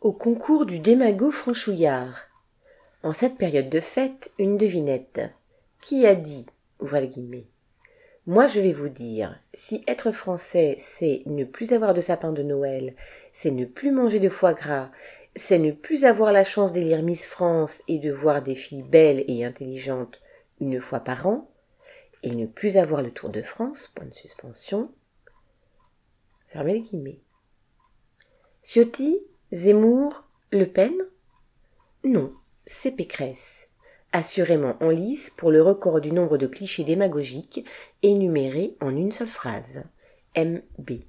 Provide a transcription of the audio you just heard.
Au concours du démago franchouillard. En cette période de fête, une devinette. Qui a dit. Moi, je vais vous dire, si être français, c'est ne plus avoir de sapin de Noël, c'est ne plus manger de foie gras, c'est ne plus avoir la chance d'élire Miss France et de voir des filles belles et intelligentes une fois par an, et ne plus avoir le Tour de France, point de suspension. Fermez les guillemets. Ciotti, Zemmour, Le Pen? Non, c'est Pécresse. Assurément en lice pour le record du nombre de clichés démagogiques énumérés en une seule phrase. MB.